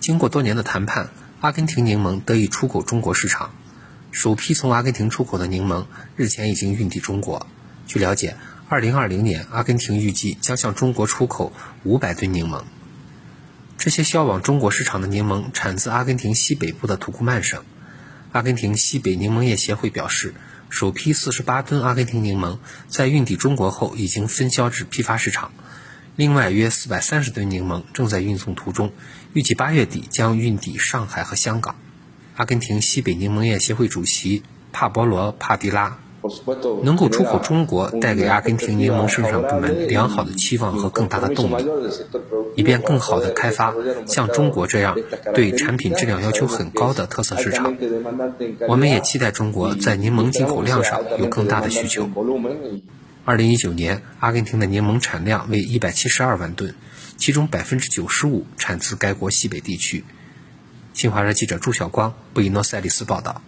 经过多年的谈判，阿根廷柠檬得以出口中国市场。首批从阿根廷出口的柠檬日前已经运抵中国。据了解，2020年阿根廷预计将向中国出口500吨柠檬。这些销往中国市场的柠檬产自阿根廷西北部的土库曼省。阿根廷西北柠檬业协会表示，首批48吨阿根廷柠檬在运抵中国后已经分销至批发市场，另外约四百三十吨柠檬正在运送途中，预计八月底将运抵上海和香港。阿根廷西北柠檬业协会主席帕博罗·帕迪拉。能够出口中国，带给阿根廷柠檬生产部门良好的期望和更大的动力，以便更好地开发像中国这样对产品质量要求很高的特色市场。我们也期待中国在柠檬进口量上有更大的需求。二零一九年，阿根廷的柠檬产量为一百七十二万吨，其中百分之九十五产自该国西北地区。新华社记者朱晓光，布宜诺斯艾利斯报道。